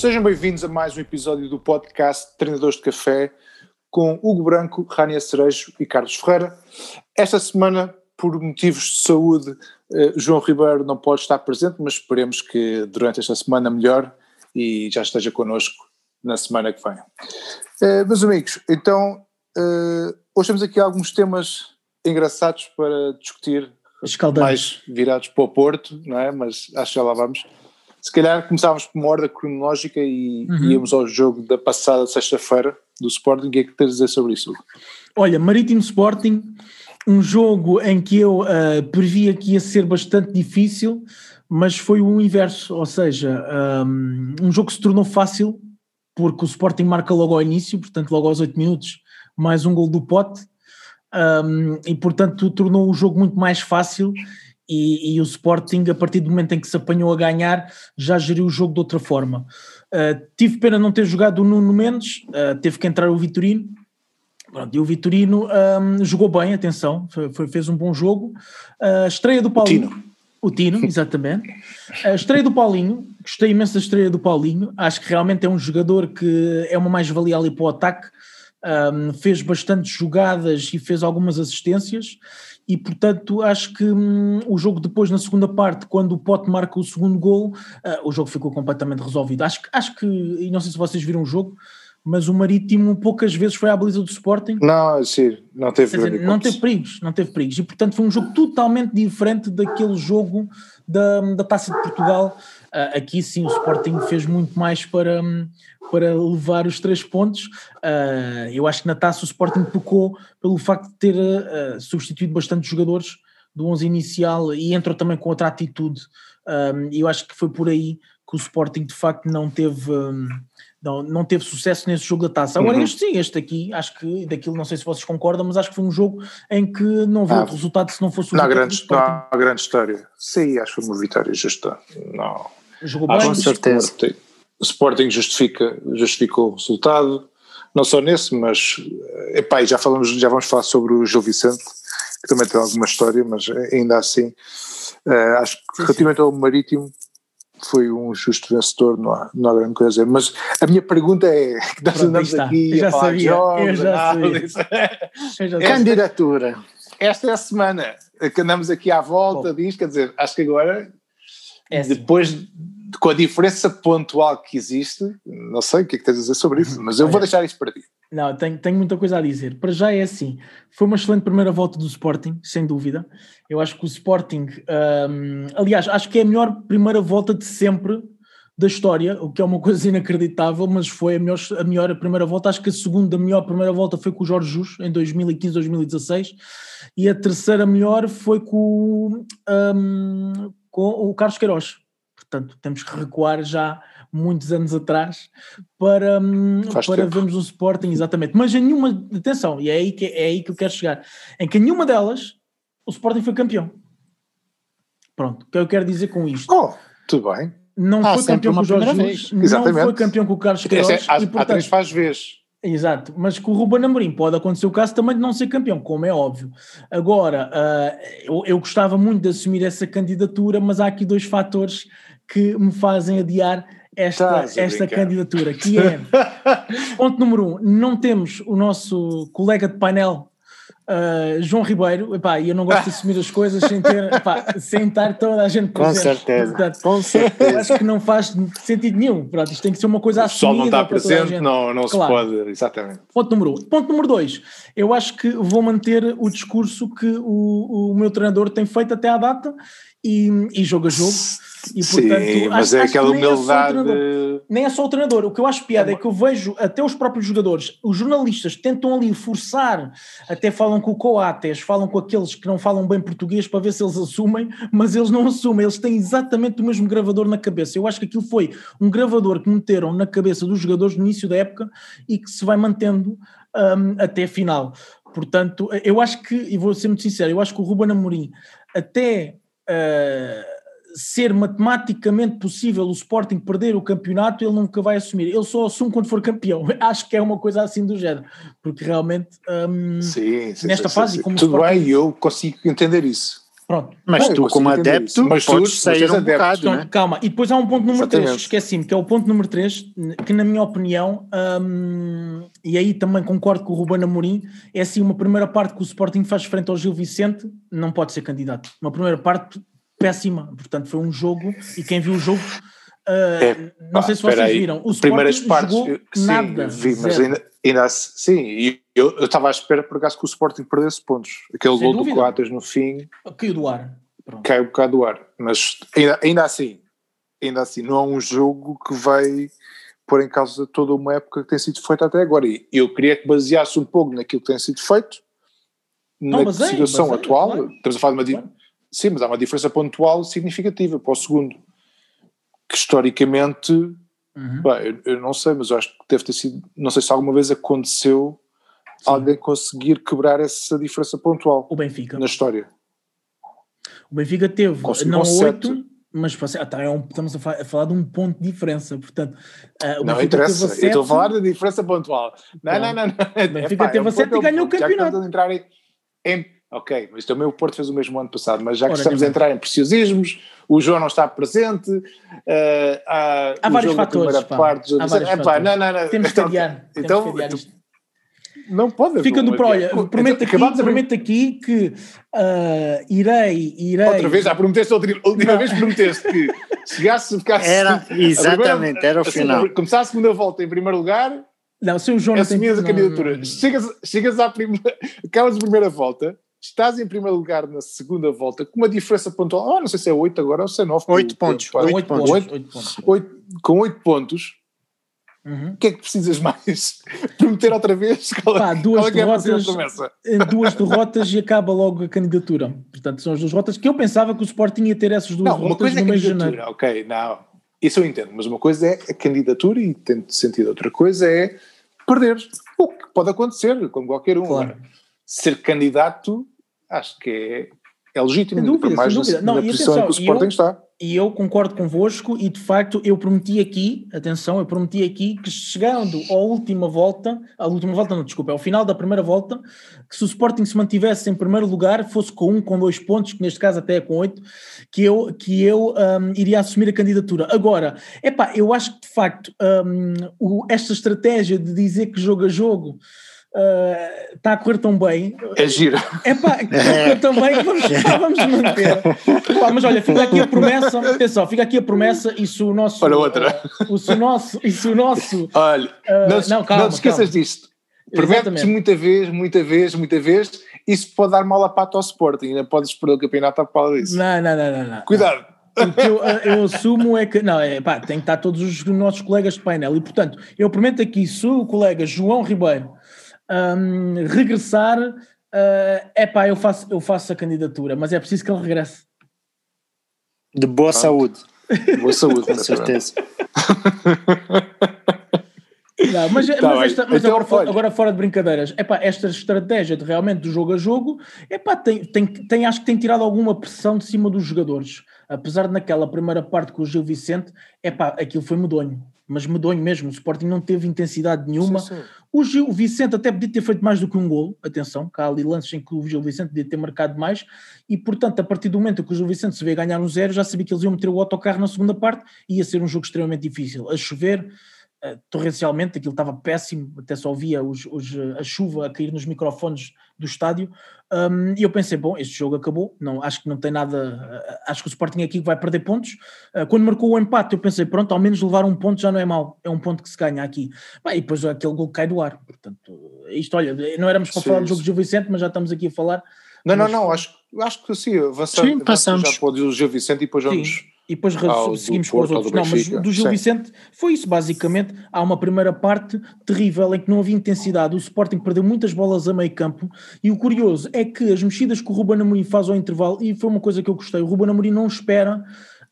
Sejam bem-vindos a mais um episódio do podcast Treinadores de Café com Hugo Branco, Rania Cerejo e Carlos Ferreira. Esta semana, por motivos de saúde, eh, João Ribeiro não pode estar presente, mas esperemos que durante esta semana melhor e já esteja connosco na semana que vem. Eh, meus amigos, então eh, hoje temos aqui alguns temas engraçados para discutir, mais virados para o Porto, não é? Mas acho que já lá vamos. Se calhar começávamos por uma ordem cronológica e uhum. íamos ao jogo da passada sexta-feira do Sporting. O que é que tens a dizer sobre isso? Olha, Marítimo Sporting, um jogo em que eu uh, previa que ia ser bastante difícil, mas foi o inverso, ou seja, um, um jogo que se tornou fácil porque o Sporting marca logo ao início, portanto logo aos 8 minutos, mais um gol do Pote, um, e portanto tornou o jogo muito mais fácil e, e, o Sporting, a partir do momento em que se apanhou a ganhar, já geriu o jogo de outra forma. Uh, tive pena não ter jogado o Nuno Mendes, uh, teve que entrar o Vitorino. Pronto, e o Vitorino um, jogou bem, atenção, foi, foi, fez um bom jogo. Uh, estreia do Paulinho. O Tino. O Tino, exatamente. A estreia do Paulinho, gostei imenso da estreia do Paulinho. Acho que realmente é um jogador que é uma mais-valia ali para o ataque. Um, fez bastantes jogadas e fez algumas assistências e portanto acho que hum, o jogo depois na segunda parte, quando o Pote marca o segundo gol, uh, o jogo ficou completamente resolvido. Acho, acho que, e não sei se vocês viram o jogo, mas o Marítimo poucas vezes foi à baliza do Sporting. Não, sim, não teve dizer, Não teve perigos, não teve perigos. E portanto foi um jogo totalmente diferente daquele jogo da, da Taça de Portugal. Uh, aqui sim o Sporting fez muito mais para, hum, para levar os três pontos. Uh, eu acho que na taça o Sporting tocou pelo facto de ter uh, substituído bastante jogadores do 11 inicial e entrou também com outra atitude. E eu acho que foi por aí que o Sporting de facto não teve. Um, não, não teve sucesso nesse jogo da taça. Agora, uhum. este sim, este aqui, acho que daquilo não sei se vocês concordam, mas acho que foi um jogo em que não houve ah, outro resultado se não fosse o não, grande, não há grande história. Sim, acho que foi uma vitória justa. Não. Jogou bem, com certeza o Sporting justifica, justificou o resultado, não só nesse, mas epá, já, falamos, já vamos falar sobre o Gil Vicente, que também tem alguma história, mas ainda assim, uh, acho que relativamente ao Marítimo, foi um justo vencedor, não há, não há grande coisa a dizer. Mas a minha pergunta é: que nós andamos aqui já a falar sabia, jogos, eu já sabia. Candidatura. Esta é a semana que andamos aqui à volta Bom. disto, quer dizer, acho que agora, é assim. depois com a diferença pontual que existe, não sei o que é que tens a dizer sobre isso, mas eu vou deixar isso para ti. Não, tenho, tenho muita coisa a dizer. Para já é assim, foi uma excelente primeira volta do Sporting, sem dúvida. Eu acho que o Sporting, um, aliás, acho que é a melhor primeira volta de sempre da história, o que é uma coisa inacreditável, mas foi a melhor, a melhor primeira volta. Acho que a segunda melhor primeira volta foi com o Jorge Jus, em 2015, 2016, e a terceira melhor foi com, um, com o Carlos Queiroz, Portanto, temos que recuar já muitos anos atrás para, hum, para vermos o Sporting, exatamente. Mas em nenhuma, atenção, e é aí, que, é aí que eu quero chegar, em que em nenhuma delas o Sporting foi campeão. Pronto, o que eu quero dizer com isto? Oh, tudo bem. Não ah, foi campeão com o Jorge Jesus, não foi campeão com o Carlos Queiroz. É, há, e, portanto, há três faz vezes. Exato, mas com o Ruben Amorim pode acontecer o caso também de não ser campeão, como é óbvio. Agora, uh, eu, eu gostava muito de assumir essa candidatura, mas há aqui dois fatores que me fazem adiar esta, esta candidatura, que é, ponto número um, não temos o nosso colega de painel Uh, João Ribeiro, epá, eu não gosto de assumir as coisas sem ter, epá, sem estar toda a gente presente. Com certeza, Portanto, com certeza. Acho que não faz sentido nenhum, Pronto, isto tem que ser uma coisa assumida. O não está presente, não, não claro. se pode, exatamente. Ponto número um. Ponto número dois, eu acho que vou manter o discurso que o, o meu treinador tem feito até à data e, e jogo a jogo e, portanto, Sim, mas é aquela humildade. É nem é só o treinador. O que eu acho piada é, é que eu vejo até os próprios jogadores, os jornalistas tentam ali forçar, até falam com o Coates, falam com aqueles que não falam bem português para ver se eles assumem, mas eles não assumem, eles têm exatamente o mesmo gravador na cabeça. Eu acho que aquilo foi um gravador que meteram na cabeça dos jogadores no início da época e que se vai mantendo um, até a final. Portanto, eu acho que, e vou ser muito sincero, eu acho que o Ruben Amorim até. Uh, ser matematicamente possível o Sporting perder o campeonato, ele nunca vai assumir. Ele só assume quando for campeão. Acho que é uma coisa assim do género, porque realmente um, sim, sim, nesta sim, fase. Tudo Sporting... bem, eu consigo entender isso. Pronto. Mas tu, como adepto. Mas tu- podes mas sair um adepto. bocado, Então, né? calma, e depois há um ponto número 3, Exatamente. esqueci-me, que é o ponto número 3, que na minha opinião, hum, e aí também concordo com o Ruben Amorim, é assim uma primeira parte que o Sporting faz frente ao Gil Vicente, não pode ser candidato. Uma primeira parte péssima, portanto foi um jogo, e quem viu o jogo, uh, É, não pá, sei se vocês aí. viram, o Primeiras Sporting partes, jogou eu- sim, nada, vi, mas zero. ainda, ainda assim, sim, eu estava à espera por acaso que o Sporting perdesse pontos. Aquele Sem gol do dúvida. Coates no fim caiu do ar. Pronto. cai um bocado do ar, mas ainda, ainda assim, ainda assim, não é um jogo que vai pôr em causa toda uma época que tem sido feita até agora. E eu queria que baseasse um pouco naquilo que tem sido feito, na Não, mas é, situação mas é, atual. claro. Estamos a falar de uma. Claro. Sim, mas há uma diferença pontual significativa para o segundo. Que historicamente, Uhum. bem, eu, eu não sei, mas eu acho que deve ter sido. Não sei se alguma vez aconteceu alguém conseguir quebrar essa diferença pontual O Benfica. na história. O Benfica teve, Conseguiu não oito, mas ah, tá, é um- estamos a, fa- a falar de um ponto de diferença, portanto, o Não Benfica interessa, eu estou a falar da diferença pontual. Não, Pronto. não, não. não. Benfica Epá, teve é um a sete ponto, e ganhou o ponto. Já que campeonato. entrar em, em- Ok, mas também o Porto fez o mesmo ano passado, mas já que Ora, estamos a entrar em preciosismos, o João não está presente, eh, há, Há o vários fatores, primeira pá. parte, Há vários epá, fatores. não, não, não. Temos que Então, adiar, então, temos que isto. Não pode Fica um pro, olha, prometo Então, aqui, prometo aqui que ah, irei, irei... Outra vez, já prometeste, a última, Não. vez prometeste que chegasse, ficasse. Era, a primeira- exatamente, era o final. segunda- Começar a segunda volta em primeiro lugar, Não, se o João não tem... assumias a não- candidatura. não- Chegas, chegas à primeira, acabas a primeira volta, estás em primeiro lugar na segunda volta, com uma diferença pontual, ah, não sei se é 8 agora ou se é 9. Oito pontos, Com Oito oito pontos. com 8 pontos, Uhum. o que é que precisas mais? Prometer outra vez? Qual, Pá, é- duas é que é derrotas- em duas derrotas e acaba logo a candidatura. Portanto, são as duas derrotas que eu pensava que o Sporting ia ter essas duas Não, uma coisa é no mês de janeiro. candidatura, ok, não. Isso eu entendo, mas uma coisa é a candidatura e tem sentido. Outra coisa é perder. O que pode acontecer, como qualquer um. Claro. Agora, Ser candidato, acho que é, é legítimo, Sem dúvida, ainda mais sem na, dúvida. Não, na e posição em que o atenção, Sporting eu- está. E eu concordo convosco e de facto eu prometi aqui, atenção, eu prometi aqui que chegando à última volta, à última volta não, desculpa, ao final da primeira volta, que se o Sporting se mantivesse em primeiro lugar, fosse com um, com dois pontos, que neste caso até é com oito, que eu, que eu hum, iria assumir a candidatura. Agora, epá, eu acho que de facto hum, o- esta estratégia de dizer que jogo a jogo uh, está a correr tão bem, É giro. é pá, também vamos, pá, vamos manter. Pá, mas olha, fica aqui a promessa, atenção, fica aqui a promessa e se o nosso. Ora, outra. eh, o, se o nosso. E se o nosso. Olha, eh, não, te- não, calma, não te esqueças calma. disto. Prometes muita vez, muita vez, muita vez, isso pode dar mal a pato ao Sporting. Ainda podes perder o campeonato à pala disso. Não, não, não, não. não. Cuidado. O que eu, eh, eu assumo é que. Não, é pá, tem que estar todos os nossos colegas de painel. E portanto, eu prometo aqui, se o colega João Ribeiro hum, regressar, é pá, eu faço, eu faço a candidatura, mas é preciso que ele regresse. De boa saúde, Boa saúde, com certeza. Não, mas, Tá mas, esta- mas Então, agora, fo- olha. agora fora de brincadeiras, epá, esta estratégia de realmente do jogo a jogo, epá, tem, tem, tem, acho que tem tirado alguma pressão de cima dos jogadores. Apesar de naquela primeira parte com o Gil Vicente, epá, aquilo foi medonho. Mas medonho mesmo, o Sporting não teve intensidade nenhuma. Sim, sim. O Gil Vicente até podia ter feito mais do que um gol, atenção, que há ali lances em que o Gil Vicente podia ter marcado mais, e portanto, a partir do momento que o Gil Vicente se vê ganhar um zero, já sabia que eles iam meter o autocarro na segunda parte ia ser um jogo extremamente difícil. A chover, eh, torrencialmente, aquilo estava péssimo, até só via os, os, a chuva a cair nos microfones do estádio, um, e eu pensei, bom, este jogo acabou, não, acho que não tem nada, eh, acho que o Sporting aqui vai perder pontos. Eh, quando marcou o empate, eu pensei, pronto, ao menos levar um ponto já não é mau, é um ponto que se ganha aqui. Bem, e depois aquele gol cai do ar, portanto, isto, olha, não éramos para Sim, falar do jogo de Gil Vicente, mas já estamos aqui a falar. Não, não, Mas- não, acho, acho que sim, avançar, Sim, passamos. já pode o Gil Vicente e depois Sim. E depois ao do seguimos com os outros. Não, mas do Gil Sim. Vicente foi isso, basicamente. Há uma primeira parte terrível em que não havia intensidade. O Sporting perdeu muitas bolas a meio campo. E o curioso é que as mexidas que o Ruben Amorim faz ao intervalo, e foi uma coisa que eu gostei, o Ruben Amorim não espera.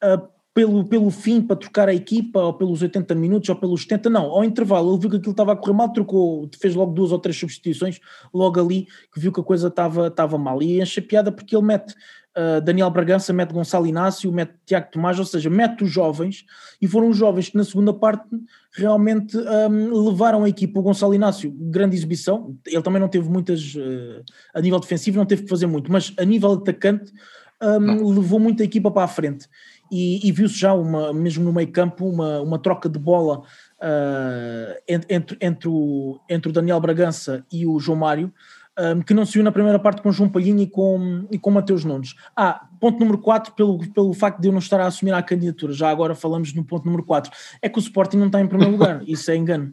ah, pelo, pelo fim para trocar a equipa, ou pelos 80 minutos, ou pelos 70, não, ao intervalo ele viu que aquilo estava a correr mal, trocou, fez logo duas ou três substituições, logo ali, que viu que a coisa estava, estava mal, e enche a piada porque ele mete uh, Daniel Bragança, mete Gonçalo Inácio, mete Tiago Tomás, ou seja, mete os jovens, e foram os jovens que na segunda parte realmente um, levaram a equipa, o Gonçalo Inácio, grande exibição, ele também não teve muitas, uh, a nível defensivo não teve que fazer muito, mas a nível atacante, um, levou muito a equipa para a frente. E, e viu-se já, uma, mesmo no meio campo, uma, uma troca de bola uh, entre, entre, o, entre o Daniel Bragança e o João Mário, um, que não se viu na primeira parte com João Palhinha e com, e com Mateus Nunes. Ah, ponto número 4, pelo, pelo facto de eu não estar a assumir a candidatura, já agora falamos no ponto número 4, é que o Sporting não está em primeiro lugar, isso é engano.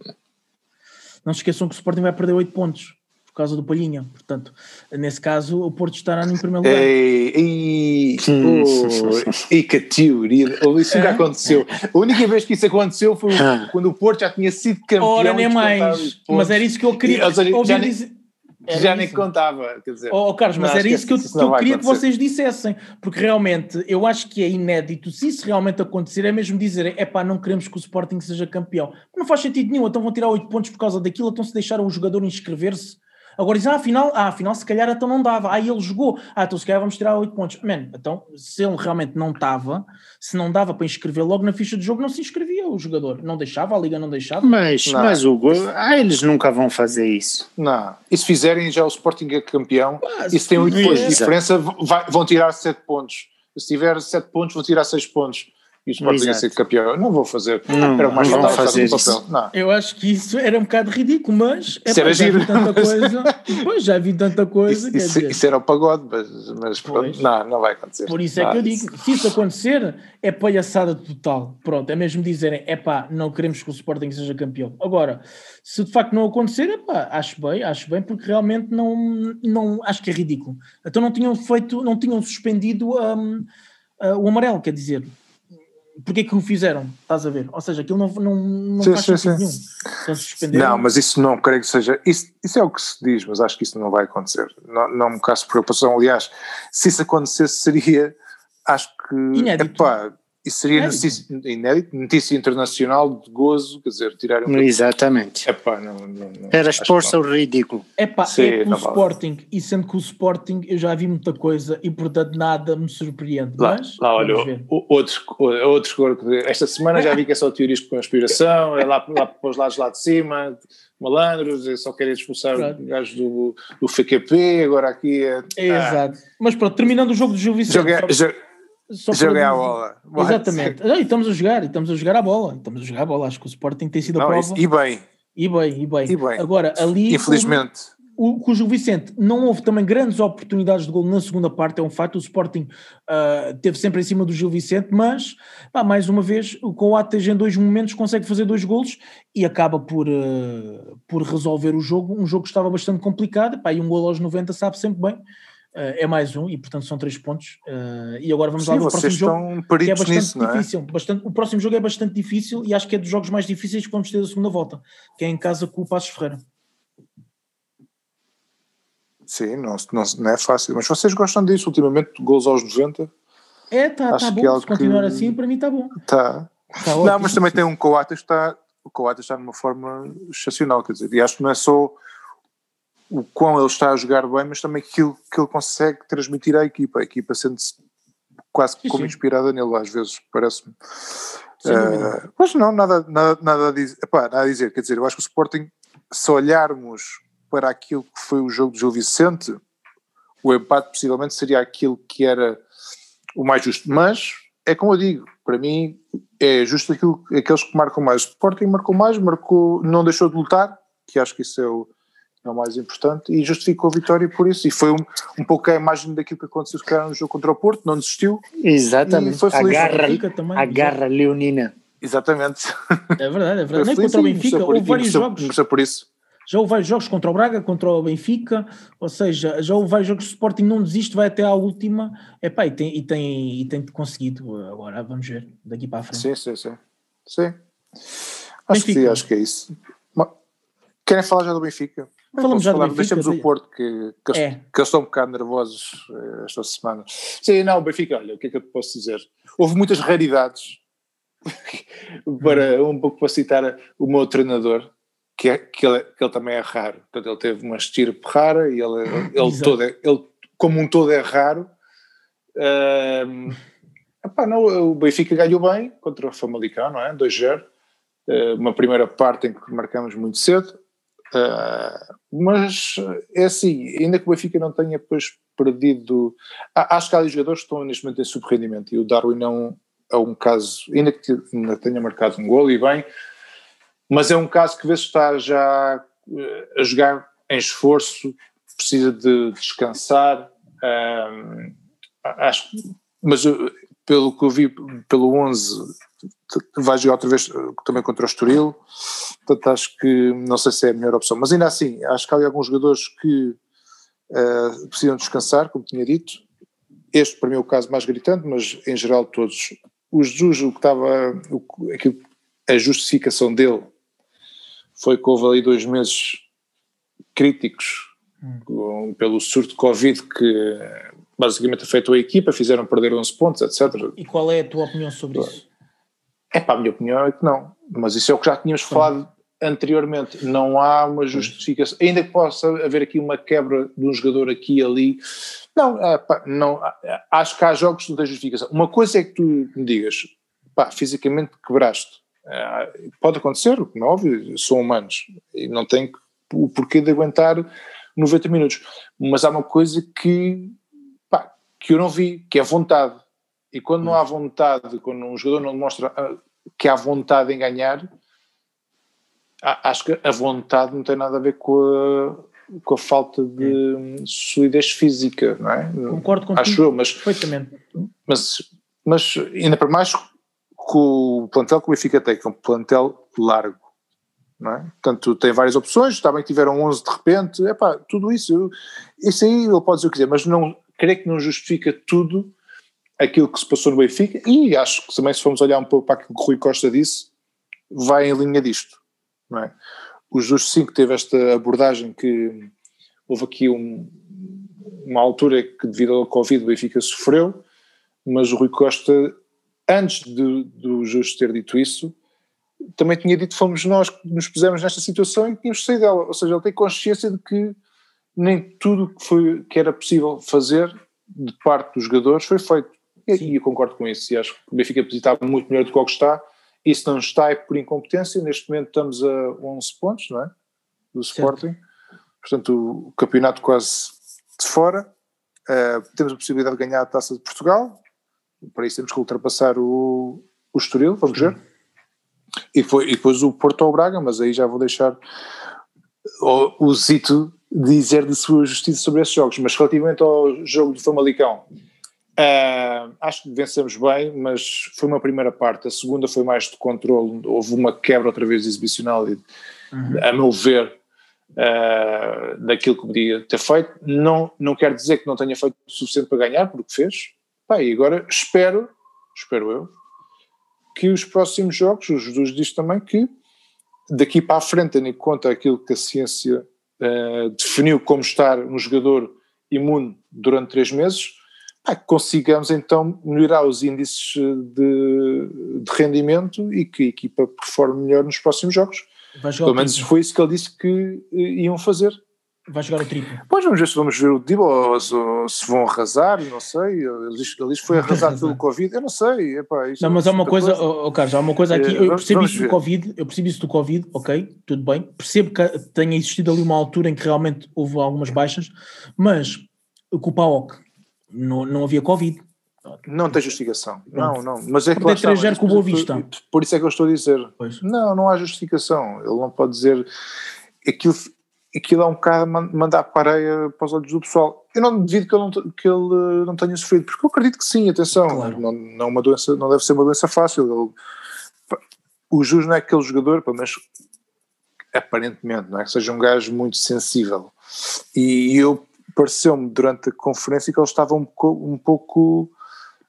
Não se esqueçam que o Sporting vai perder 8 pontos por causa do Palhinha, portanto, nesse caso o Porto estará em primeiro lugar. Ei, ei, oh, e que teoria, isso nunca aconteceu. A única vez que isso aconteceu foi quando o Porto já tinha sido campeão. Ora, nem mais, mas era isso que eu queria E, ou seja, ouvir já nem- dizer. já Era nem isso. contava, quer dizer. Oh, Carlos, mas era isso que eu, que não eu queria que acontecer. vocês dissessem, porque realmente eu acho que é inédito, se isso realmente acontecer, é mesmo dizer, é pá, não queremos que o Sporting seja campeão. Não faz sentido nenhum, então vão tirar 8 pontos por causa daquilo, então se deixaram o jogador inscrever-se. Agora dizem, ah, afinal, ah, afinal, se calhar então não dava. Ah, ele jogou. Ah, então se calhar vamos tirar 8 pontos. Man, então, se ele realmente não estava, se não dava para inscrever logo na ficha de jogo, não se inscrevia o jogador. Não deixava, a Liga não deixava. Mas, Não. mas Hugo, ah, eles nunca vão fazer isso. Não, e se fizerem já o Sporting é campeão, Ah, e se tem 8 sim, pontos de exato. diferença, vai- vão tirar 7 pontos. Se tiver 7 pontos, vão tirar 6 pontos. E o Sporting a ser campeão. Não vou fazer. Não, Era o mais faltava fazer no isso. papel. Não. Eu acho que isso era um bocado ridículo, mas é era já giro. vi tanta coisa. Pois já vi tanta coisa. Isso, isso- dizer. isso era o pagode, mas, mas Pois. não, não vai acontecer. Por isso é Não, que eu digo, se isso acontecer, é palhaçada total. Pronto, é mesmo dizerem, é pá, não queremos que o Sporting seja campeão. Agora, se de facto não acontecer, é pá, acho bem, acho bem, porque realmente não, não acho que é ridículo. Então não tinham feito, não tinham suspendido hum, ah, o amarelo, quer dizer. Porquê que o fizeram? Estás a ver? Ou seja, aquilo não, não, não Sim, faz sim, sentido sim. nenhum. Suspenderam. Não, mas isso não creio que seja. Isso, isso é o que se diz, mas acho que isso não vai acontecer. Não, não me caso preocupação. Aliás, se isso acontecesse, seria. Acho que. Inédito. Epá, isso seria Inédito. notícia, inédito, notícia internacional de gozo, quer dizer, tirar um. Exatamente. Epá, não, não, não, Era expor-se ao ridículo. É pá, Sim, é que o vale. Sporting, e sendo que o Sporting eu já vi muita coisa e portanto nada me surpreende. Lá, mas lá olha, outros, outros, esta semana já vi que é só teorias de conspiração, é lá, lá para os lados lá de cima, malandros, é só querem expulsar Pronto. o gajo do, do FQP, agora aqui é. Exato. Mas pronto, terminando o jogo do Gil Vicente. Joguei, só- jo- só para joguei dizer- a bola. Exatamente. Ah, e estamos a jogar, e estamos a jogar a bola. Estamos a jogar a bola. Acho que o Sporting tem sido a Não, prova. isso- e bem, E bem, e bem. e bem. Agora, ali. infelizmente. O, com o Gil Vicente não houve também grandes oportunidades de gol na segunda parte, é um facto. O Sporting ah, teve sempre em cima do Gil Vicente, mas pá, mais uma vez o Coates em dois momentos consegue fazer dois golos e acaba por, ah, por resolver o jogo. Um jogo que estava bastante complicado, pá, e um gol aos 90 sabe sempre bem. Ah, é mais um e portanto são três pontos. Ah, e agora vamos lá Sim, ver o próximo jogo que é bastante nisso, não é? difícil. Bastante, o próximo jogo é bastante difícil e acho que é dos jogos mais difíceis que vamos ter da segunda volta, que é em casa com o Passos Ferreira. Sim, não, não, não é fácil. Mas vocês gostam disso ultimamente, gols aos 90? É, tá, Acho tá que bom. é Se continuar que- assim, para mim está bom. Tá. Tá Não, mas também tem um Coates que está. O Coates está numa forma excepcional, quer dizer, e acho que não é só o quão ele está a jogar bem, mas também aquilo que ele consegue transmitir à equipa. A equipa sente-se quase Sim, como sim. inspirada nele, às vezes, parece-me. Dúvida. Eh, mas não, nada, nada, nada, a dizer, epá, nada a dizer. Quer dizer, eu acho que o Sporting, se olharmos para aquilo que foi o jogo de Gil Vicente, o empate possivelmente seria aquilo que era o mais justo. Mas é como eu digo, para mim é justo aquilo, aqueles que marcam mais. O Sporting marcou mais, marcou, não deixou de lutar, que acho que isso é o, é o mais importante, e justificou a vitória por isso. E foi um, um pouco a imagem daquilo que aconteceu se calhar no jogo contra o Porto, não desistiu. Exatamente. E foi A feliz. garra, Benfica também, a garra leonina. Exatamente. É verdade, é Foi verdade. Nem feliz contra o Benfica, houve vários jogos. começou por isso. Já houve vários jogos contra o Braga, contra o Benfica, ou seja, já houve vários jogos que o Sporting não desiste, vai até à última, epá, e tem, e tem, e tem conseguido. Agora vamos ver daqui para a frente. Sim, sim, sim. Sim. Acho que sim, Benfica. acho que é isso. Querem falar já do Benfica? Falamos já falar? Deixamos de- o Porto, que, que, eles, É. que eles estão um bocado nervosos eh, esta semana. Sim, não, o Benfica, olha, o que é que eu te posso dizer? Houve muitas raridades, para, um pouco para citar o meu treinador, que, é, que, ele, que ele também é raro. Portanto, ele teve uma estirpe rara e ele, ele, Exato. todo, é- ele, como um todo, é raro. Ahm, epá, não, o Benfica ganhou bem contra o Famalicão, não é? 2-0. Eh, uma primeira parte em que marcamos muito cedo. Uh, mas é assim, ainda que o Benfica não tenha depois perdido. Acho que há jogadores que estão neste momento em subrendimento e o Darwin um, é um caso, ainda que ainda tenha marcado um gol e bem, mas é um caso que vê se está já eh, a jogar em esforço, precisa de descansar. Um, acho, mas pelo que eu vi, pelo 11, vai jogar outra vez também contra o Estoril, portanto acho que não sei se é a melhor opção, mas ainda assim, acho que há alguns jogadores que uh, precisam descansar, como tinha dito, este para mim é o caso mais gritante, mas em geral todos. O Jesus, o que estava, o, aquilo, a justificação dele foi que houve ali dois meses críticos hum. pelo surto de Covid que basicamente afetou a equipa, fizeram perder 11 pontos, etc. E qual é a tua opinião sobre isso? É pá, a minha opinião é que não, mas isso é o que já tínhamos falado anteriormente, não há uma justificação, ainda que possa haver aqui uma quebra de um jogador aqui e ali, não, é, pá, não acho que há jogos que não têm justificação. Uma coisa é que tu me digas, pá, fisicamente quebraste, pode acontecer, como é óbvio, são humanos e não tem o porquê de aguentar 90 minutos, mas há uma coisa que, pá, que eu não vi, que é vontade, e quando não há vontade, quando um jogador não demonstra ah, que há vontade em ganhar, acho que a vontade não tem nada a ver com a, com a falta de solidez física, não é? Concordo contigo. Acho eu, mas, perfeitamente. Mas, mas ainda para mais com o plantel que o Benfica tem, que é um plantel largo, não é? Portanto, tem várias opções, também tiveram 11 de repente, é pá, tudo isso, isso aí ele pode dizer o que quiser, mas não, creio que não justifica tudo aquilo que se passou no Benfica e acho que também se formos olhar um pouco para aquilo que o Rui Costa disse, vai em linha disto, não é? O Justo 5 teve esta abordagem que houve aqui um, uma altura que devido ao Covid o Benfica sofreu, mas o Rui Costa, antes de, do Justo ter dito isso, também tinha dito que fomos nós que nos pusemos nesta situação e que tínhamos saído dela, ou seja, ele tem consciência de que nem tudo que, foi, que era possível fazer de parte dos jogadores foi feito. E eu concordo com isso. E acho que o Benfica estava muito melhor do que o que está. Isso não está por incompetência. Neste momento estamos a 11 pontos, não é? Do Sporting. Certo. Portanto, o campeonato quase de fora. Uh, temos a possibilidade de ganhar a taça de Portugal. Para isso temos que ultrapassar o, o Estoril, vamos ver. E, foi, e depois o Porto ao Braga, mas aí já vou deixar o, o Zito dizer de sua justiça sobre esses jogos. Mas relativamente ao jogo do Famalicão, Uh, acho que vencemos bem, mas foi uma primeira parte. A segunda foi mais de controle. Houve uma quebra outra vez exibicional, e, uhum. a meu ver, uh, daquilo que podia ter feito. Não, não quer dizer que não tenha feito o suficiente para ganhar, porque fez. Pá, e agora espero, espero eu, que os próximos jogos, os dos diz também, que daqui para a frente, tendo em conta aquilo que a ciência uh, definiu como estar um jogador imune durante três meses ah, que consigamos então melhorar os índices de, de, rendimento e que a equipa performe melhor nos próximos jogos. Pelo menos foi isso que ele disse que eh, iam fazer. Vai jogar o triplo. Pois vamos ver se vamos ver o Dibo ou se, se, vão arrasar, não sei. Ele disse que foi arrasado pelo Covid, eu não sei. Epá, não, mas há uma coisa, oh, Carlos, há uma coisa aqui, é, eu percebo isso do Covid, eu percebo isso do Covid, ok, tudo bem, percebo que tenha existido ali uma altura em que realmente houve algumas baixas, mas com o PAOC não, não havia Covid. Não tem justificação. Não, não. Mas é que lá está, com Boa Vista. Por isso é que eu estou a dizer. Pois. Não, não há justificação. Ele não pode dizer aquilo, aquilo é um bocado mandar para areia para os olhos do pessoal. Eu não devido que ele não, que ele não tenha sofrido, porque eu acredito que sim, atenção. Claro. Não, não, uma doença, não deve ser uma doença fácil. Ele, o Jus não é aquele jogador, pelo menos aparentemente, não é que seja um gajo muito sensível. E eu pareceu-me durante a conferência que ele estava um, um pouco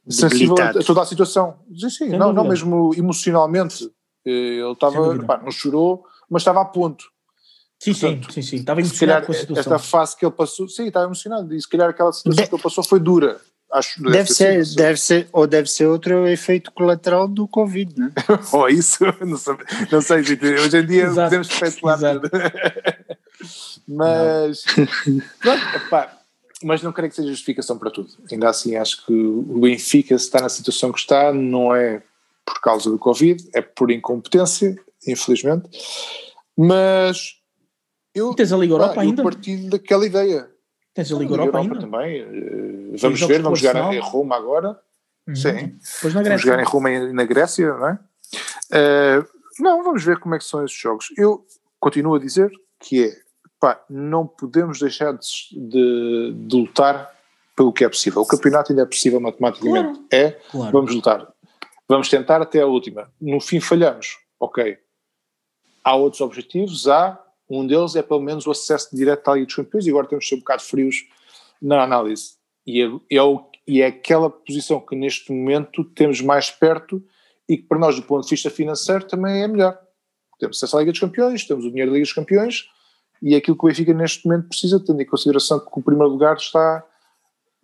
sensível a, toda a situação. Sim, sim, não, não mesmo emocionalmente. Eh, ele estava, pá, não chorou, mas estava a ponto. Sim, Portanto, sim, sim, sim, estava emocionado calhar, com a situação. Esta fase que ele passou, sim, estava emocionado, e se calhar aquela situação de, que ele passou foi dura. Acho, deve, deve ser, deve ser, ou deve ser outro efeito colateral do Covid, né? ou isso, não sei, não sei hoje em dia podemos especular. Mas, pronto, epá, mas não creio que seja justificação para tudo. Ainda assim, acho que o Benfica, se está na situação que está, não é por causa do Covid, é por incompetência, infelizmente. Mas Eu, tens a Liga Europa pá, ainda? Eu partilho daquela ideia. Tens a Liga Europa, ainda? também. Uh, vamos ver, vamos jogar em? Roma agora. Uhum. Sim. Depois na Vamos Grécia. jogar em Roma e na Grécia, não é? Eh, não, vamos ver como é que são esses jogos. Eu continuo a dizer que é, pá, não podemos deixar de, de- de lutar pelo que é possível. O campeonato ainda é possível matematicamente. Claro. É, Claro. vamos lutar. Vamos tentar até a última. No fim falhamos, ok. Há outros objetivos, há, um deles é pelo menos o acesso direto à Liga dos Campeões e agora temos de ser um bocado frios na análise. E é, é o- e é aquela posição que neste momento temos mais perto e que para nós do ponto de vista financeiro também é melhor. Temos acesso à Liga dos Campeões, temos o dinheiro da Liga dos Campeões e é aquilo que o Benfica neste momento precisa, tendo em consideração que o primeiro lugar está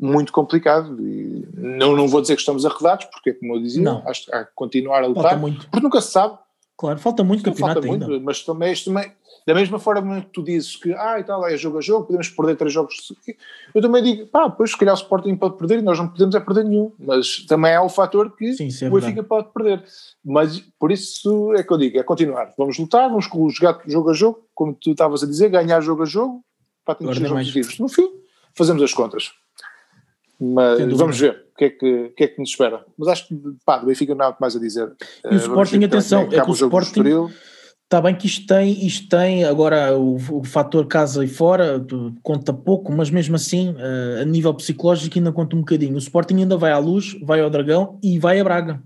muito complicado e não, não vou dizer que estamos arredados, porque como eu dizia, Não. acho que há que continuar a lutar, muito. porque nunca se sabe, Claro, falta muito não campeonato falta ainda. muito, mas também, isto também, da mesma forma que tu dizes que, ah, e tal, é jogo a jogo, podemos perder três jogos, eu também digo, pá, pois se calhar o Sporting pode perder e nós não podemos é perder nenhum, mas também há o fator que Sim, é o Benfica pode perder, mas por isso é que eu digo, é continuar, vamos lutar, vamos jogar jogo a jogo, como tu estavas a dizer, ganhar jogo a jogo, para nem os objetivos. No fim, fazemos as contas. Mas vamos ver o que, é que, o que é que nos espera. Mas acho que, pá, do Benfica não há mais a dizer. E o Eh, Sporting, ver como atenção, é que o Sporting-. Está bem que isto tem, isto tem agora o, o fator casa e fora conta pouco, mas mesmo assim, eh, a nível psicológico ainda conta um bocadinho. O Sporting ainda vai à luz, vai ao Dragão e vai a Braga,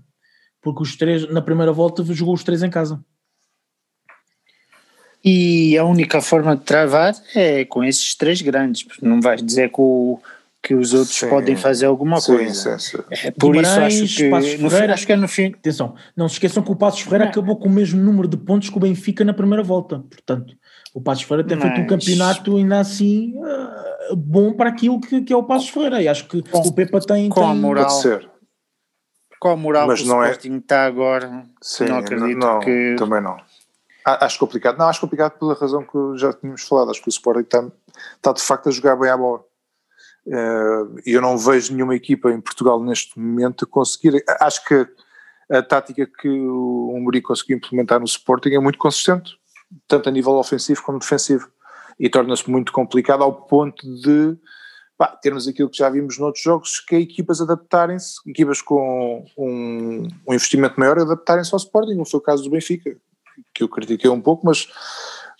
porque os três, na primeira volta, jogou os três em casa. E a única forma de travar é com esses três grandes, porque não vais dizer que, o- que os outros Sim. podem fazer alguma Sim, coisa. sim, sim. É por isso Guimarães, acho que, Passos no fim, Ferreira. acho que é no fim. Atenção, não se esqueçam que o Passos Ferreira Não. acabou com o mesmo número de pontos que o Benfica na primeira volta. Portanto, o Passos Ferreira tem feito um campeonato ainda assim eh, bom para aquilo que, que é o Passos Ferreira. E acho que Com- o Pepa tem. com a tem- moral. Pode ser. Com a moral Mas que o não é- Sporting está agora, Sim, não acredito não, que. também não. A- Acho complicado. Não, acho complicado pela razão que já tínhamos falado. Acho que o Sporting está, está de facto a jogar bem à bola. Eh, eu não vejo nenhuma equipa em Portugal neste momento a conseguir. Acho que a tática que o Umuri conseguiu implementar no Sporting é muito consistente, tanto a nível ofensivo como defensivo. E torna-se muito complicado ao ponto de pá, termos aquilo que já vimos noutros jogos, que é equipas adaptarem-se, equipas com um, um investimento maior adaptarem-se ao Sporting, não foi o caso do Benfica, que eu critiquei um pouco, mas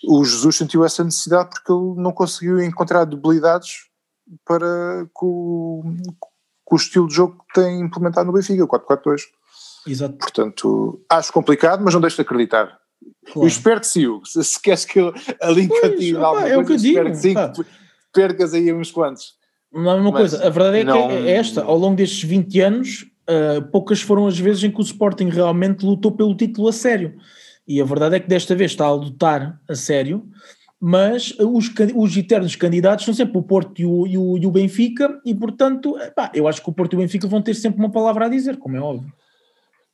o Jesus sentiu essa necessidade porque ele não conseguiu encontrar debilidades para com, o- com o estilo de jogo que tem implementado no Benfica, o 4-4-2. Exato. Portanto, acho complicado, mas não deixo de acreditar. claro. Eu espero que sim, Hugo. Se, se queres que eu contigo em opá, alguma é o que eu coisa, espero digo, que sim, pá. que percas aí uns quantos. Não é uma Mas coisa, a verdade é não- que é esta, ao longo destes 20 anos, ah, poucas foram as vezes em que o Sporting realmente lutou pelo título a sério. E a verdade é que desta vez está a lutar a sério, mas os, os eternos candidatos são sempre o Porto e o, e o- e o Benfica, e portanto, epá, eu acho que o Porto e o Benfica vão ter sempre uma palavra a dizer, como é óbvio.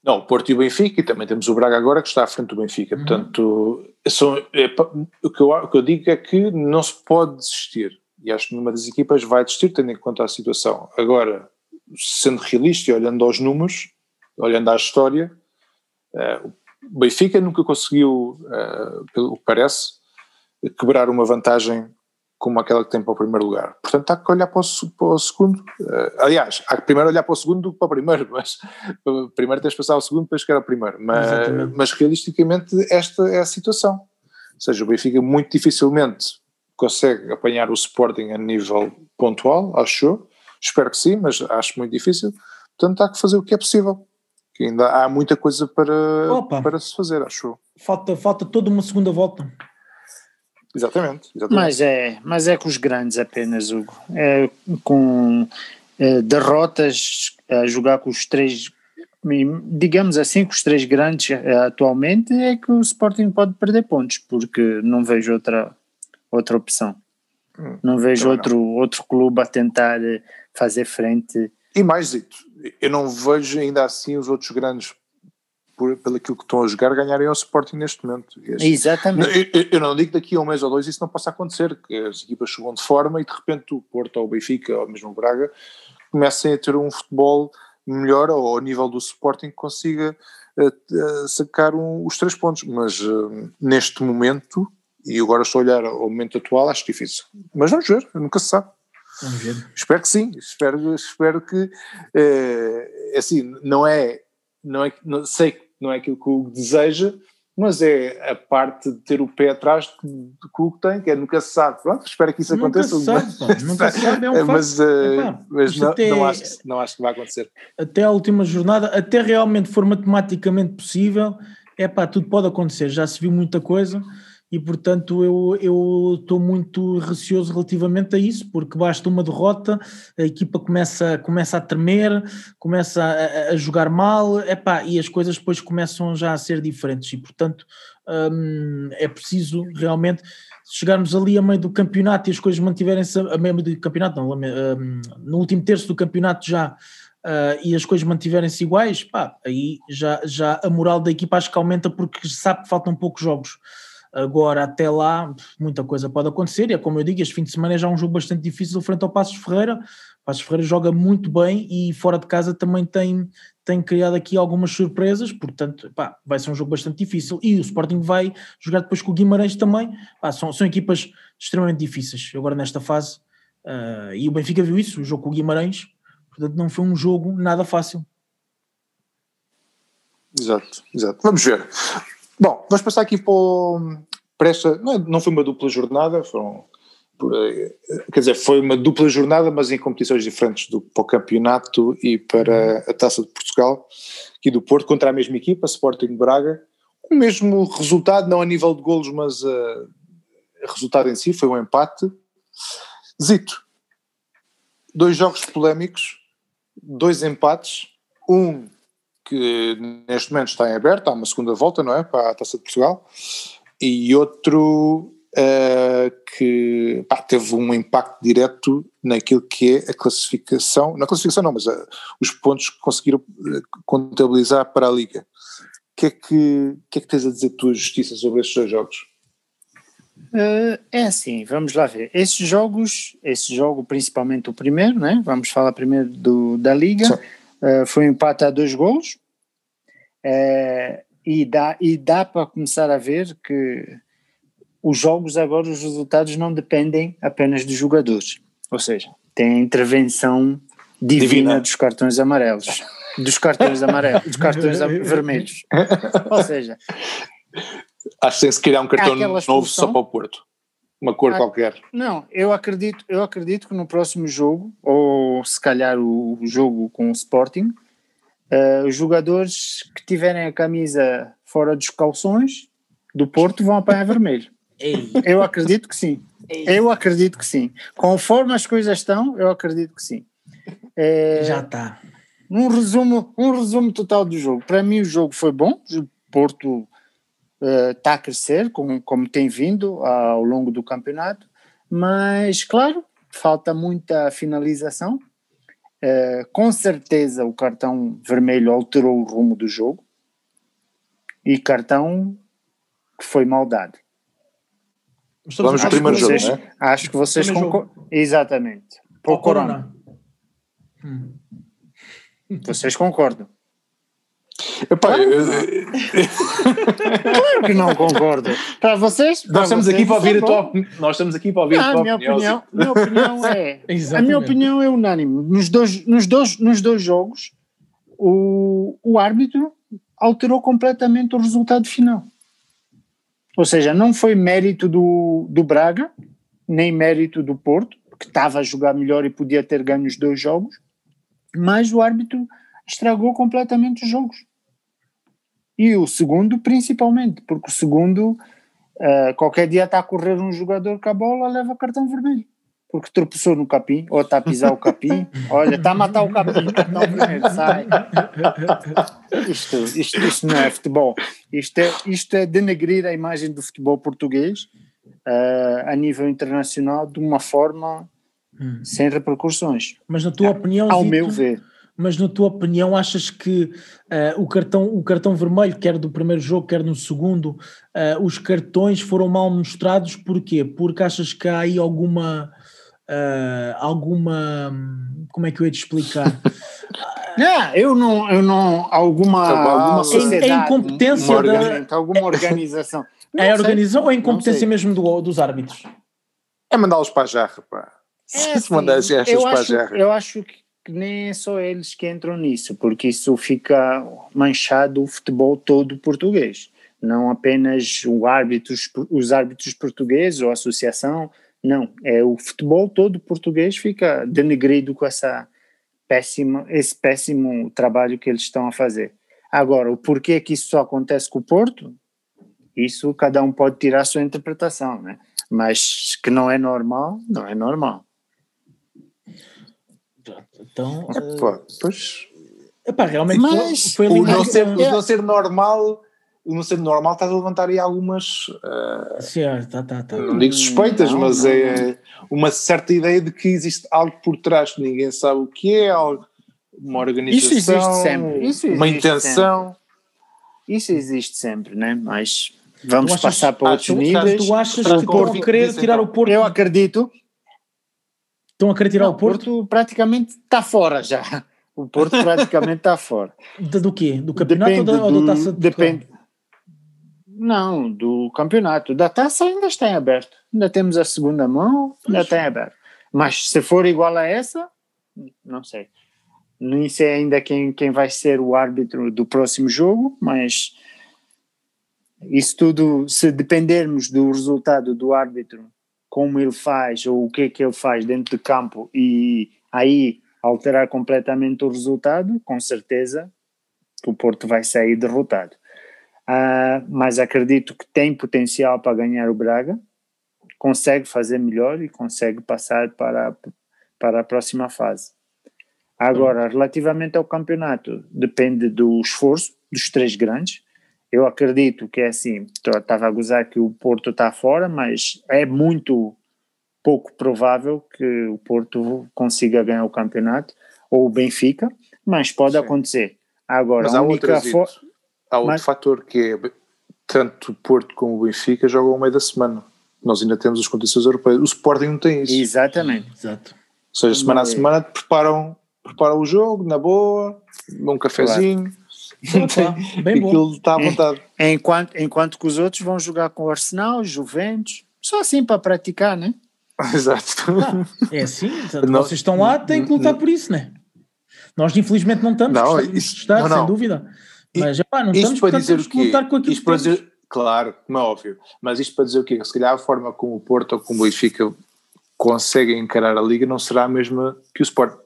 Não, o Porto e o Benfica, e também temos o Braga agora que está à frente do Benfica. Uhum. Portanto, são, é o, que eu, o que eu digo é que não se pode desistir. E acho que nenhuma das equipas vai desistir, tendo em conta a situação. Agora, sendo realista e olhando aos números, olhando à história, eh, o Benfica nunca conseguiu, eh, pelo que parece, quebrar uma vantagem como aquela que tem para o primeiro lugar. Portanto, há que olhar para o, para o segundo. Eh, aliás, há que primeiro olhar para o segundo do que para o primeiro, mas primeiro tens de passar ao segundo, depois chegar ao primeiro. Mas, Exatamente. mas realisticamente, esta é a situação. Ou seja, o Benfica muito dificilmente consegue apanhar o Sporting a nível pontual, acho eu. Espero que sim, mas acho muito difícil. Portanto, há que fazer o que é possível. Que ainda há muita coisa para, Opa. para se fazer, acho eu. Falta, falta toda uma segunda volta. Exatamente. exatamente. Mas é, mas é com os grandes apenas, Hugo. É com eh, derrotas a jogar com os três, digamos assim, com os três grandes eh, atualmente, é que o Sporting pode perder pontos, porque não vejo outra, outra opção. Hum, Não vejo outro, outro clube a tentar eh, fazer frente. E mais dito, eu não vejo ainda assim os outros grandes, por, pelo aquilo que estão a jogar, ganharem ao Sporting neste momento. E este- Exatamente. Eu, eu- não digo que daqui a um mês ou dois isso não possa acontecer, que as equipas chegam de forma e de repente o Porto ou o Benfica ou mesmo o Braga comecem a ter um futebol melhor ou ao nível do Sporting que consiga eh, eh, sacar um- os três pontos. Mas eh, neste momento E agora estou a olhar ao momento atual, acho difícil. Mas vamos ver, nunca se sabe. Vamos ver. Espero que sim, espero, espero que é, assim, não é, não é, não, sei que não é aquilo que o deseja, mas é a parte de ter o pé atrás que, que o tem, que é nunca se sabe. Pronto, espero que isso nunca aconteça. Sabe, nunca se sabe, é um mas, uh, Epá, mas não, até, não, acho, não acho que vai acontecer. Até a última jornada, até realmente for matematicamente possível, é pá, tudo pode acontecer, já se viu muita coisa e portanto eu estou muito receoso relativamente a isso, porque basta uma derrota, a equipa começa, começa a tremer, começa a, a jogar mal, epá, e as coisas depois começam já a ser diferentes e portanto hum, é preciso realmente chegarmos ali a meio do campeonato e as coisas mantiverem-se a meio do campeonato, não, hum, no último terço do campeonato já Uh, e as coisas mantiverem-se iguais, pá, aí já, já a moral da equipa acho que aumenta porque sabe que faltam poucos jogos. Agora, até lá, muita coisa pode acontecer, e é como eu digo, este fim de semana é já um jogo bastante difícil frente ao Passos Ferreira. Passos Ferreira joga muito bem e fora de casa também tem, tem criado aqui algumas surpresas, portanto, pá, vai ser um jogo bastante difícil. E o Sporting vai jogar depois com o Guimarães também. Pá, são, são equipas extremamente difíceis agora nesta fase. Uh, e o Benfica viu isso, o jogo com o Guimarães, portanto, não foi um jogo nada fácil. Exato, exato. Vamos ver. Bom, vamos passar aqui para, o, para esta. Não, é, não foi uma dupla jornada, foram. Quer dizer, foi uma dupla jornada, mas em competições diferentes do, para o campeonato e para a Taça de Portugal, aqui do Porto, contra a mesma equipa, Sporting Braga. O mesmo resultado, não a nível de golos, mas uh, o resultado em si foi um empate. Zito, dois jogos polémicos, dois empates, um que neste momento está em aberto, há uma segunda volta, não é? Para a Taça de Portugal, e outro uh, que pá, teve um impacto direto naquilo que é a classificação, na classificação não, mas uh, os pontos que conseguiram uh, contabilizar para a Liga. O que, é que, que é que tens a dizer tua justiça sobre estes dois jogos? é assim, vamos lá ver. Esses jogos, esse jogo, principalmente o primeiro, né? Vamos falar primeiro do, da Liga. Sim Uh, foi um empate a dois gols uh, e dá, e dá para começar a ver que os jogos agora, os resultados não dependem apenas dos jogadores, ou seja, tem a intervenção divina, divina. dos cartões amarelos, dos cartões amarelos, dos cartões vermelhos, ou seja... Acho que tem-se criar um cartão novo só para o Porto uma cor ah, qualquer. Não, eu acredito, eu acredito que no próximo jogo, ou se calhar o jogo com o Sporting, uh, os jogadores que tiverem a camisa fora dos calções do Porto vão apanhar vermelho. Ei. Eu acredito que sim. Ei. Eu acredito que sim. Conforme as coisas estão, eu acredito que sim. É, Já está. Um resumo, um resumo total do jogo. Para mim o jogo foi bom. O Porto está eh, a crescer, como, como tem vindo ao longo do campeonato, mas, claro, falta muita finalização. Uh, com certeza o cartão vermelho alterou o rumo do jogo e cartão que foi mal dado. Vamos ao primeiro jogo, vocês, né? Acho que vocês concordam. Exatamente. Por Corona. corona. Hum. Vocês concordam? Epá, claro, eu... claro que não concordo. Para vocês. Nós estamos vocês, aqui para ouvir a tua Nós estamos aqui para ouvir ah, a tua minha opinião. Minha opinião é. a minha opinião é unânime. Nos dois, nos dois, nos dois jogos, o, o árbitro alterou completamente o resultado final. Ou seja, não foi mérito do, do Braga, nem mérito do Porto, que estava a jogar melhor e podia ter ganho os dois jogos, mas o árbitro estragou completamente os jogos. E o segundo, principalmente, porque o segundo, uh, qualquer dia está a correr um jogador com a bola, leva cartão vermelho. Porque tropeçou no capim, ou está a pisar o capim, olha, está a matar o capim, cartão vermelho, sai. Isto, isto, isto não é futebol. Isto é, isto é denegrir a imagem do futebol português uh, a nível internacional de uma forma hum. sem repercussões. Mas na tua opinião, ao meu ver mas na tua opinião achas que uh, o, cartão, o cartão vermelho, quer do primeiro jogo, quer no segundo, uh, os cartões foram mal mostrados, porquê? Porque achas que há aí alguma, uh, alguma, como é que eu ia te explicar? Não, eu não, eu não, alguma, alguma sociedade, a incompetência uma da... alguma organização. É a organização ou a incompetência mesmo do, dos árbitros? É mandá-los para a jarra, pá. É, Se assim, mandassem estas eu para a acho, jarra. eu acho que nem é só eles que entram nisso, porque isso fica manchado o futebol todo português. Não apenas o os árbitros portugueses ou a associação, não. É o futebol todo português fica denegrido com essa péssima, esse péssimo trabalho que eles estão a fazer. Agora, o porquê que isso só acontece com o Porto, isso cada um pode tirar a sua interpretação, né? Mas que não é normal, não é normal. Então, É, pá, pois, eh, epá, realmente Mas foi, foi o uma- não, ser, o é- não ser normal, o não ser normal estás a levantar aí algumas, Sim, ah, tá, tá, tá. não digo suspeitas, Não, mas não, é uma certa ideia de que existe algo por trás que ninguém sabe o que é, algo, uma organização, Isso existe sempre, isso uma existe intenção. Isso existe sempre, né? Mas vamos achas- passar para ah, outros níveis. Tu achas que o Porto querer tirar então, o Porto? Eu acredito. Estão a querer tirar Não, o Porto? praticamente está fora já. O Porto praticamente está fora. Do quê? Do campeonato ou da, ou do- da taça de depende. Não, do campeonato. Da taça ainda está em aberto. Ainda temos a segunda mão, ainda está em aberto. Mas se for igual a essa, não sei. Nem sei ainda quem, quem vai ser o árbitro do próximo jogo, mas isso tudo, se dependermos do resultado do árbitro, como ele faz ou o que é que ele faz dentro de campo e aí alterar completamente o resultado, com certeza o Porto vai sair derrotado. Ah, mas acredito que tem potencial para ganhar o Braga, consegue fazer melhor e consegue passar para, para a próxima fase. Agora, relativamente ao campeonato, depende do esforço dos três grandes. Eu acredito que é assim, estava a gozar que o Porto está fora, mas é muito pouco provável que o Porto consiga ganhar o campeonato, ou o Benfica, mas pode Sim. acontecer. Agora, Mas a há única outro, fo- há outro Mas- fator que é tanto o Porto como o Benfica jogam ao meio da semana. Nós ainda temos as competições europeias. O Sporting não tem isso. Exatamente. Exato. Ou seja, semana a Mas- semana preparam, preparam o jogo, na boa, um cafezinho, Opa, bem bom. aquilo está à vontade. Enquanto, enquanto que os outros vão jogar com o Arsenal, Juventus, só assim para praticar, né? Exato. É assim, vocês estão lá, têm que lutar por isso, né? Nós infelizmente não estamos, Não, isso- estar, não, não. sem dúvida. Mas epá, não estamos, para portanto dizer temos o que lutar com aquilo Isto que dizer, claro, como é óbvio, mas isto para dizer o quê? Que se calhar a forma como o Porto ou como o Benfica conseguem encarar a Liga não será a mesma que o Sport.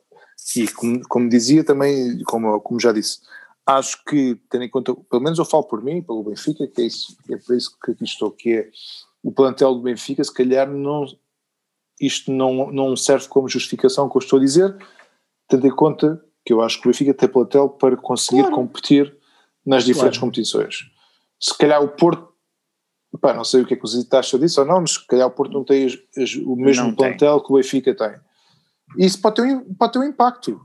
E como, como dizia também, como, como já disse, acho que, tendo em conta, pelo menos eu falo por mim, pelo Benfica, que é, isso, é por isso que aqui estou, que é o plantel do Benfica, se calhar não, isto não, não serve como justificação que eu estou a dizer, tendo em conta que eu acho que o Benfica tem plantel para conseguir Claro. competir nas diferentes Claro. competições. Se calhar o Porto, pá, não sei o que é que o Zito acha disso ou não, mas se calhar o Porto não tem as- as- o mesmo Não tem. plantel que o Benfica tem. Isso pode ter um, pode ter um impacto.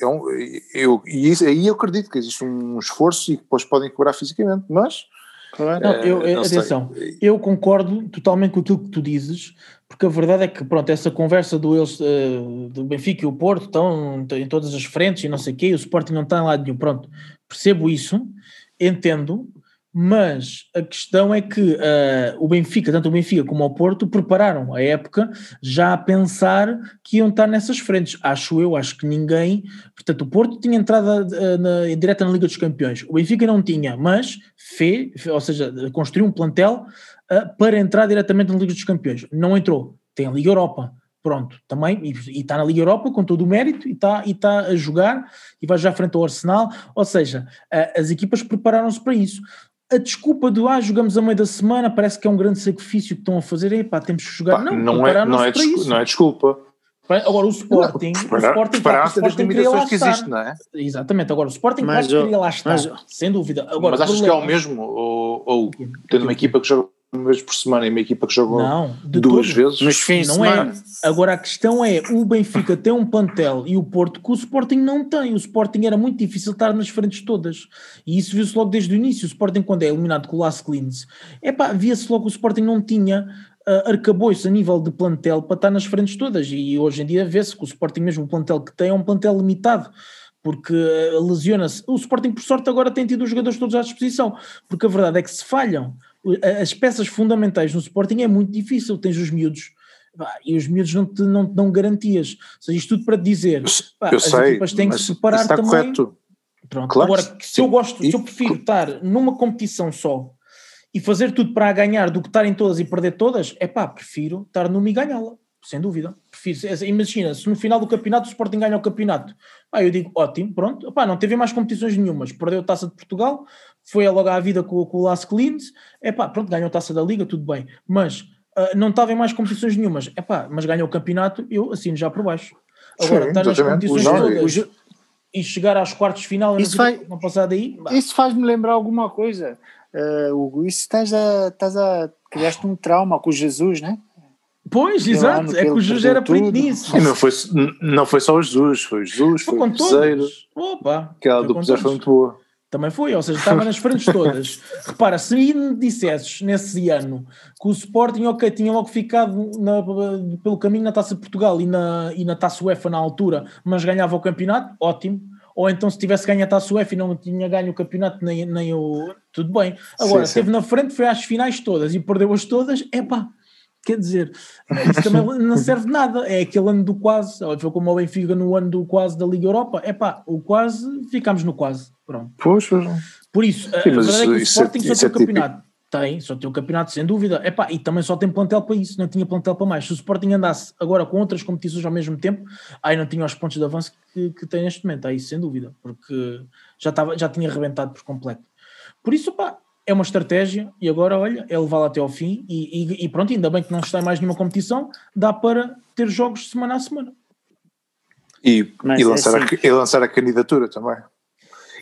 É um- eu, e isso, aí eu acredito que existe um esforço e que depois podem quebrar fisicamente, mas Claro. Não, eu- eh, não sei. atenção, eu concordo totalmente com aquilo que tu dizes, porque a verdade é que, pronto, essa conversa do, eles, eh, do Benfica e o Porto estão em todas as frentes e não sei o quê, o Sporting não está em lado nenhum, pronto, percebo isso, entendo, mas a questão é que eh, o Benfica, tanto o Benfica como o Porto, prepararam a época já a pensar que iam estar nessas frentes, acho eu, acho que ninguém, portanto o Porto tinha entrada eh, na, direta na Liga dos Campeões, o Benfica não tinha, mas fez, ou seja, construiu um plantel ah, para entrar diretamente na Liga dos Campeões. Não entrou, tem a Liga Europa. Pronto, também, e está na Liga Europa com todo o mérito e está e tá a jogar e vai já à frente ao Arsenal. Ou seja, as equipas prepararam-se para isso. A desculpa do ah, jogamos a meio da semana parece que é um grande sacrifício que estão a fazer. Epá, temos que jogar. pá, não, não, é, prepararam-se não, é para desculpa, isso. não é desculpa. Agora o Sporting, o Preparar- Sporting, claro, Preparar-se o das Sporting queria lá que estar. existem, não é? Exatamente, agora o Sporting Mas, claro que queria lá estar, mas, sem dúvida. Agora, mas o achas que é o problema- mesmo? Ou, ou tendo uma equipa que joga uma vez por semana e uma equipa que joga Não, de duas todo. vezes? Fins de Não é. semana. Agora a questão é, o Benfica tem um plantel e o Porto que o Sporting não tem. O Sporting era muito difícil estar nas frentes todas. E isso viu-se logo desde o início. O Sporting quando é eliminado com o Las Clins, epá, via-se logo que o Sporting não tinha uh, arcabouço a nível de plantel para estar nas frentes todas. E hoje em dia vê-se que o Sporting mesmo o plantel que tem é um plantel limitado. Porque uh, lesiona-se. O Sporting, por sorte, agora tem tido os jogadores todos à disposição. Porque a verdade é que se falham as peças fundamentais no Sporting é muito difícil. Tens os miúdos e os miúdos não te, não te dão garantias. Ou seja, isto tudo para te dizer, pá, eu as sei, equipas têm que mas se preparar está também. correto. Pronto. Claro Agora, se eu sim. gosto, E- se eu prefiro estar numa competição só e fazer tudo para ganhar do que estar em todas e perder todas, é pá, prefiro estar numa e ganhá-la, sem dúvida. Prefiro, se- imagina, se no final do campeonato o Sporting ganha o campeonato, eu digo, ótimo, pronto, não teve mais competições nenhumas, perdeu a taça de Portugal, foi logo à vida com, com o Las Clines, é pá, pronto, ganhou a taça da Liga, tudo bem, mas ah, não estava em mais competições nenhumas, é pá, mas ganhou o campeonato, eu assino já por baixo. Agora, Sim, estar nas competições todas e chegar às quartas de final e Isso quê, não passar daí, bah, Isso faz-me lembrar alguma coisa, eh, Hugo. Isso estás a, estás a. Criaste um trauma com o Jesus, né? Pois, exato, é que o Jesus era perito nisso. Não foi, não foi só o Jesus, foi o Jesus, Foi foi, com o todos. Opa, Aquela do Cruzeiro foi muito boa. Também foi, ou seja, estava nas frentes todas. Repara, se me dissesses nesse ano que o Sporting, ok, tinha logo ficado na- pelo caminho na Taça de Portugal e na, e na Taça UEFA na altura, mas ganhava o campeonato, ótimo. Ou então se tivesse ganho a Taça UEFA e não tinha ganho o campeonato, nem, nem o. Tudo bem. Agora, Sim, sim. esteve na frente, foi às finais todas e perdeu-as todas, epá. Quer dizer, isso também não serve de nada. É aquele ano do quase. Foi como o Benfica no ano do quase da Liga Europa. Epá, o quase, ficámos no quase. Pronto. Pois, pois. Por isso, a Sim, mas verdade é que o isso é- Sporting só isso tem é o campeonato. Tem, só tem o campeonato, sem dúvida. Epá, e também só tem plantel para isso, não tinha plantel para mais. Se o Sporting andasse agora com outras competições ao mesmo tempo, aí não tinha os pontos de avanço que, que tem neste momento, aí sem dúvida, porque já, estava, já tinha arrebentado por completo. Por isso, pá, é uma estratégia e agora, olha, é levá-la até ao fim e, e- e pronto, ainda bem que não está em mais nenhuma competição, dá para ter jogos semana a semana. E, e, é lançar assim. a, e lançar a candidatura também.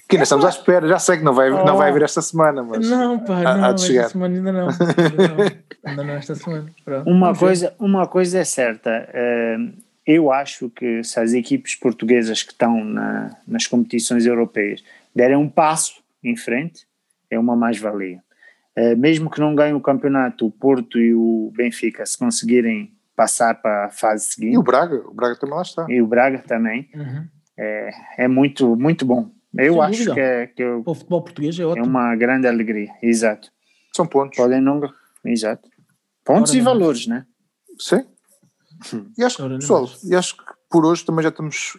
Que ainda estamos à espera, já sei que não vai, não Oh. vai haver esta semana, mas Não, pá, há- não, há de esta chegar. semana ainda não. Ainda não, não esta semana. Pronto. Uma coisa, uma coisa é certa, eh, eu acho que se as equipes portuguesas que estão na- nas competições europeias derem um passo em frente, é uma mais-valia. Eh, mesmo que não ganhem o campeonato, o Porto e o Benfica, se conseguirem passar para a fase e o seguinte, Braga, o Braga também lá está. e o Braga também, Uhum. é muito, muito bom. Eu Sem acho dúvida. que, é, que eu- o futebol português é é ótimo. uma grande alegria, exato. São pontos. Podem não. Exato. Pontos Ora e não. valores, né? Sim. E acho Ora, pessoal, e acho que por hoje também já estamos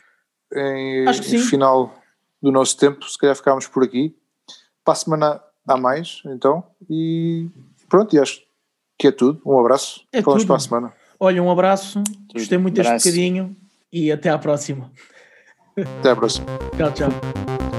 em, em final do nosso tempo, se calhar ficámos por aqui. Para a semana há mais, então, e pronto, e acho que é tudo. Um abraço. É Falamos tudo. para a semana. Olha, um abraço, gostei muito deste Abraço. bocadinho e até à próxima. Até à próxima. Tchau, tchau.